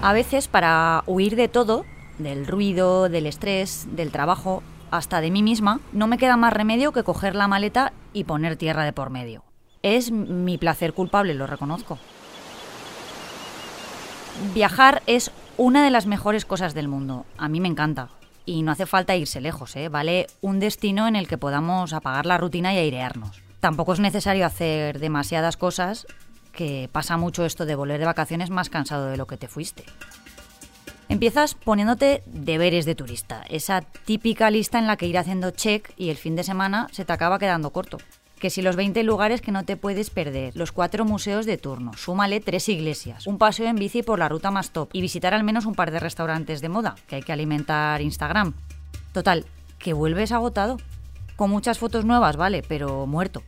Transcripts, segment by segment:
A veces, para huir de todo, del ruido, del estrés, del trabajo, hasta de mí misma, no me queda más remedio que coger la maleta y poner tierra de por medio. Es mi placer culpable, lo reconozco. Viajar es una de las mejores cosas del mundo. A mí me encanta. Y no hace falta irse lejos, ¿eh? Vale un destino en el que podamos apagar la rutina y airearnos. Tampoco es necesario hacer demasiadas cosas que pasa mucho esto de volver de vacaciones más cansado de lo que te fuiste. Empiezas poniéndote deberes de turista, esa típica lista en la que ir haciendo check y el fin de semana se te acaba quedando corto. Que si los 20 lugares que no te puedes perder, los cuatro museos de turno, súmale tres iglesias, un paseo en bici por la ruta más top y visitar al menos un par de restaurantes de moda, que hay que alimentar Instagram. Total, que vuelves agotado. Con muchas fotos nuevas, vale, pero muerto.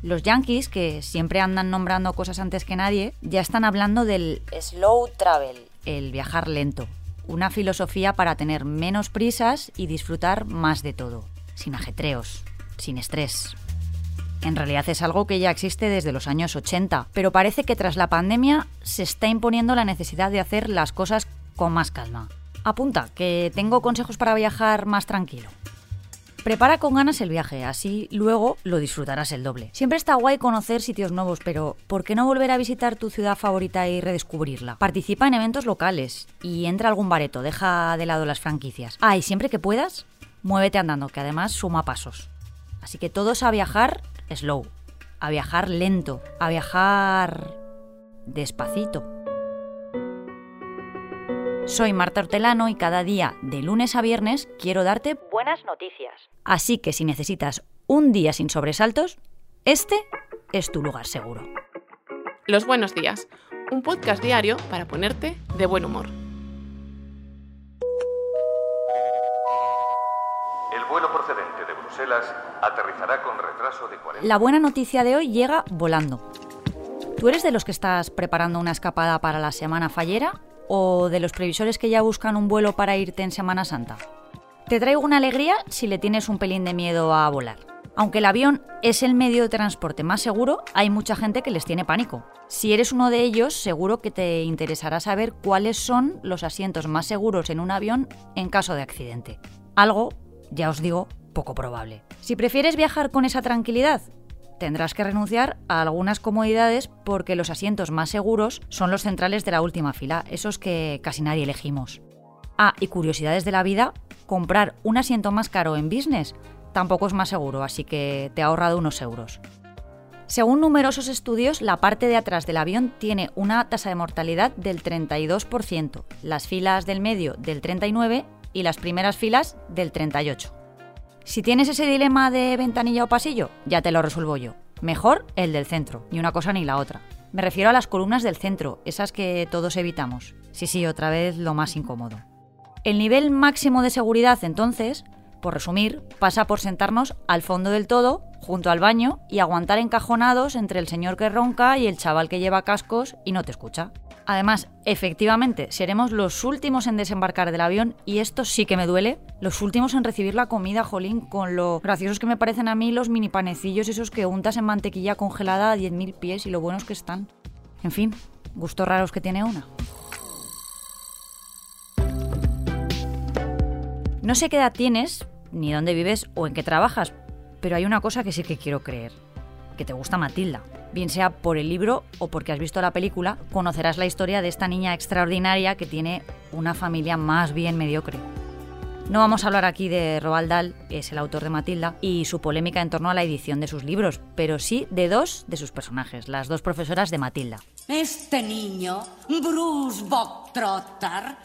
Los yankees, que siempre andan nombrando cosas antes que nadie, ya están hablando del slow travel, el viajar lento. Una filosofía para tener menos prisas y disfrutar más de todo, sin ajetreos, sin estrés. En realidad es algo que ya existe desde los años 80, pero parece que tras la pandemia se está imponiendo la necesidad de hacer las cosas con más calma. Apunta, que tengo consejos para viajar más tranquilo. Prepara con ganas el viaje, así luego lo disfrutarás el doble. Siempre está guay conocer sitios nuevos, pero ¿por qué no volver a visitar tu ciudad favorita y redescubrirla? Participa en eventos locales y entra a algún bareto, deja de lado las franquicias. Ah, y siempre que puedas, muévete andando, que además suma pasos. Así que todos a viajar slow, a viajar lento, a viajar despacito. Soy Marta Hortelano y cada día, de lunes a viernes, quiero darte buenas noticias. Así que si necesitas un día sin sobresaltos, este es tu lugar seguro. Los buenos días, un podcast diario para ponerte de buen humor. El vuelo procedente de Bruselas aterrizará con retraso de 40 La buena noticia de hoy llega volando. ¿Tú eres de los que estás preparando una escapada para la semana fallera o de los previsores que ya buscan un vuelo para irte en Semana Santa? Te traigo una alegría si le tienes un pelín de miedo a volar. Aunque el avión es el medio de transporte más seguro, hay mucha gente que les tiene pánico. Si eres uno de ellos, seguro que te interesará saber cuáles son los asientos más seguros en un avión en caso de accidente. Algo, ya os digo, poco probable. Si prefieres viajar con esa tranquilidad, tendrás que renunciar a algunas comodidades porque los asientos más seguros son los centrales de la última fila, esos que casi nadie elegimos. Ah, y curiosidades de la vida, comprar un asiento más caro en business tampoco es más seguro, así que te ha ahorrado unos euros. Según numerosos estudios, la parte de atrás del avión tiene una tasa de mortalidad del 32%, las filas del medio del 39% y las primeras filas del 38%. Si tienes ese dilema de ventanilla o pasillo, ya te lo resuelvo yo. Mejor el del centro, ni una cosa ni la otra. Me refiero a las columnas del centro, esas que todos evitamos. Sí, sí, otra vez lo más incómodo. El nivel máximo de seguridad, entonces, por resumir, pasa por sentarnos al fondo del todo, junto al baño, y aguantar encajonados entre el señor que ronca y el chaval que lleva cascos y no te escucha. Además, efectivamente, seremos los últimos en desembarcar del avión y esto sí que me duele, los últimos en recibir la comida, jolín, con lo graciosos que me parecen a mí los mini panecillos esos que untas en mantequilla congelada a 10.000 pies y lo buenos que están. En fin, gustos raros que tiene una. No sé qué edad tienes, ni dónde vives o en qué trabajas, pero hay una cosa que sí que quiero creer, que te gusta Matilda. Bien sea por el libro o porque has visto la película, conocerás la historia de esta niña extraordinaria que tiene una familia más bien mediocre. No vamos a hablar aquí de Roald Dahl, que es el autor de Matilda, y su polémica en torno a la edición de sus libros, pero sí de dos de sus personajes, las dos profesoras de Matilda. Este niño, Bruce Bogtrotter,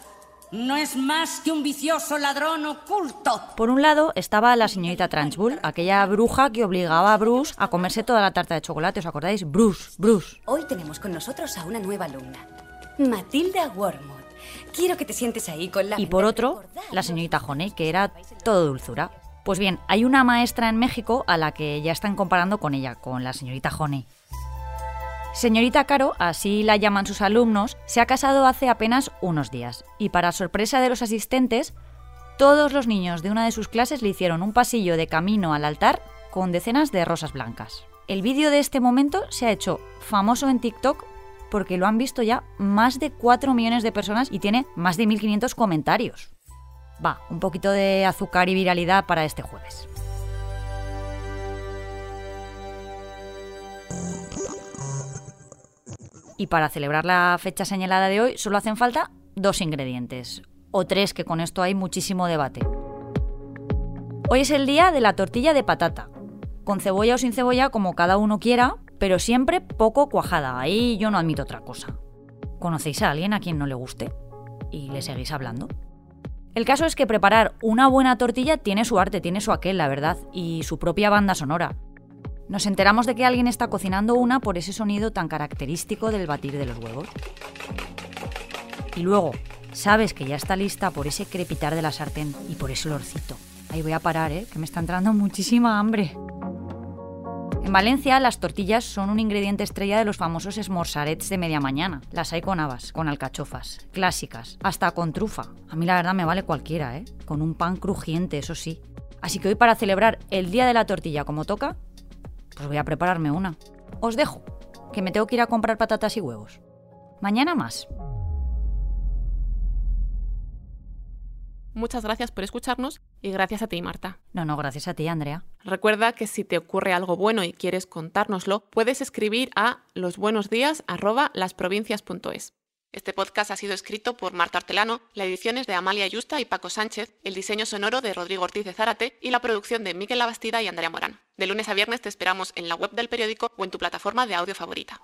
no es más que un vicioso ladrón oculto. Por un lado estaba la señorita Trunchbull, aquella bruja que obligaba a Bruce a comerse toda la tarta de chocolate, ¿os acordáis? Bruce, Bruce. Hoy tenemos con nosotros a una nueva alumna, Matilda Wormwood. Quiero que te sientes ahí con la... Y por otro, la señorita Honey, que era todo dulzura. Pues bien, hay una maestra en México a la que ya están comparando con ella, con la señorita Honey. Señorita Caro, así la llaman sus alumnos, se ha casado hace apenas unos días y para sorpresa de los asistentes, todos los niños de una de sus clases le hicieron un pasillo de camino al altar con decenas de rosas blancas. El vídeo de este momento se ha hecho famoso en TikTok porque lo han visto ya más de 4 millones de personas y tiene más de 1500 comentarios. Va, un poquito de azúcar y viralidad para este jueves. Y para celebrar la fecha señalada de hoy solo hacen falta dos ingredientes, o tres que con esto hay muchísimo debate. Hoy es el día de la tortilla de patata, con cebolla o sin cebolla como cada uno quiera, pero siempre poco cuajada, ahí yo no admito otra cosa. ¿Conocéis a alguien a quien no le guste? ¿Y le seguís hablando? El caso es que preparar una buena tortilla tiene su arte, tiene su aquel, la verdad, y su propia banda sonora. Nos enteramos de que alguien está cocinando una por ese sonido tan característico del batir de los huevos. Y luego, sabes que ya está lista por ese crepitar de la sartén y por ese olorcito. Ahí voy a parar, ¿eh? que me está entrando muchísima hambre. En Valencia, las tortillas son un ingrediente estrella de los famosos esmorzarets de media mañana. Las hay con habas, con alcachofas, clásicas, hasta con trufa. A mí la verdad me vale cualquiera, ¿eh? Con un pan crujiente, eso sí. Así que hoy para celebrar el Día de la Tortilla como toca, pues voy a prepararme una. Os dejo, que me tengo que ir a comprar patatas y huevos. Mañana más. Muchas gracias por escucharnos y gracias a ti, Marta. No, no, gracias a ti, Andrea. Recuerda que si te ocurre algo bueno y quieres contárnoslo, puedes escribir a losbuenosdías@lasprovincias.es. Este podcast ha sido escrito por Marta Artelano, la edición es de Amalia Yusta y Paco Sánchez, el diseño sonoro de Rodrigo Ortiz de Zárate y la producción de Miquel Labastida y Andrea Morán. De lunes a viernes te esperamos en la web del periódico o en tu plataforma de audio favorita.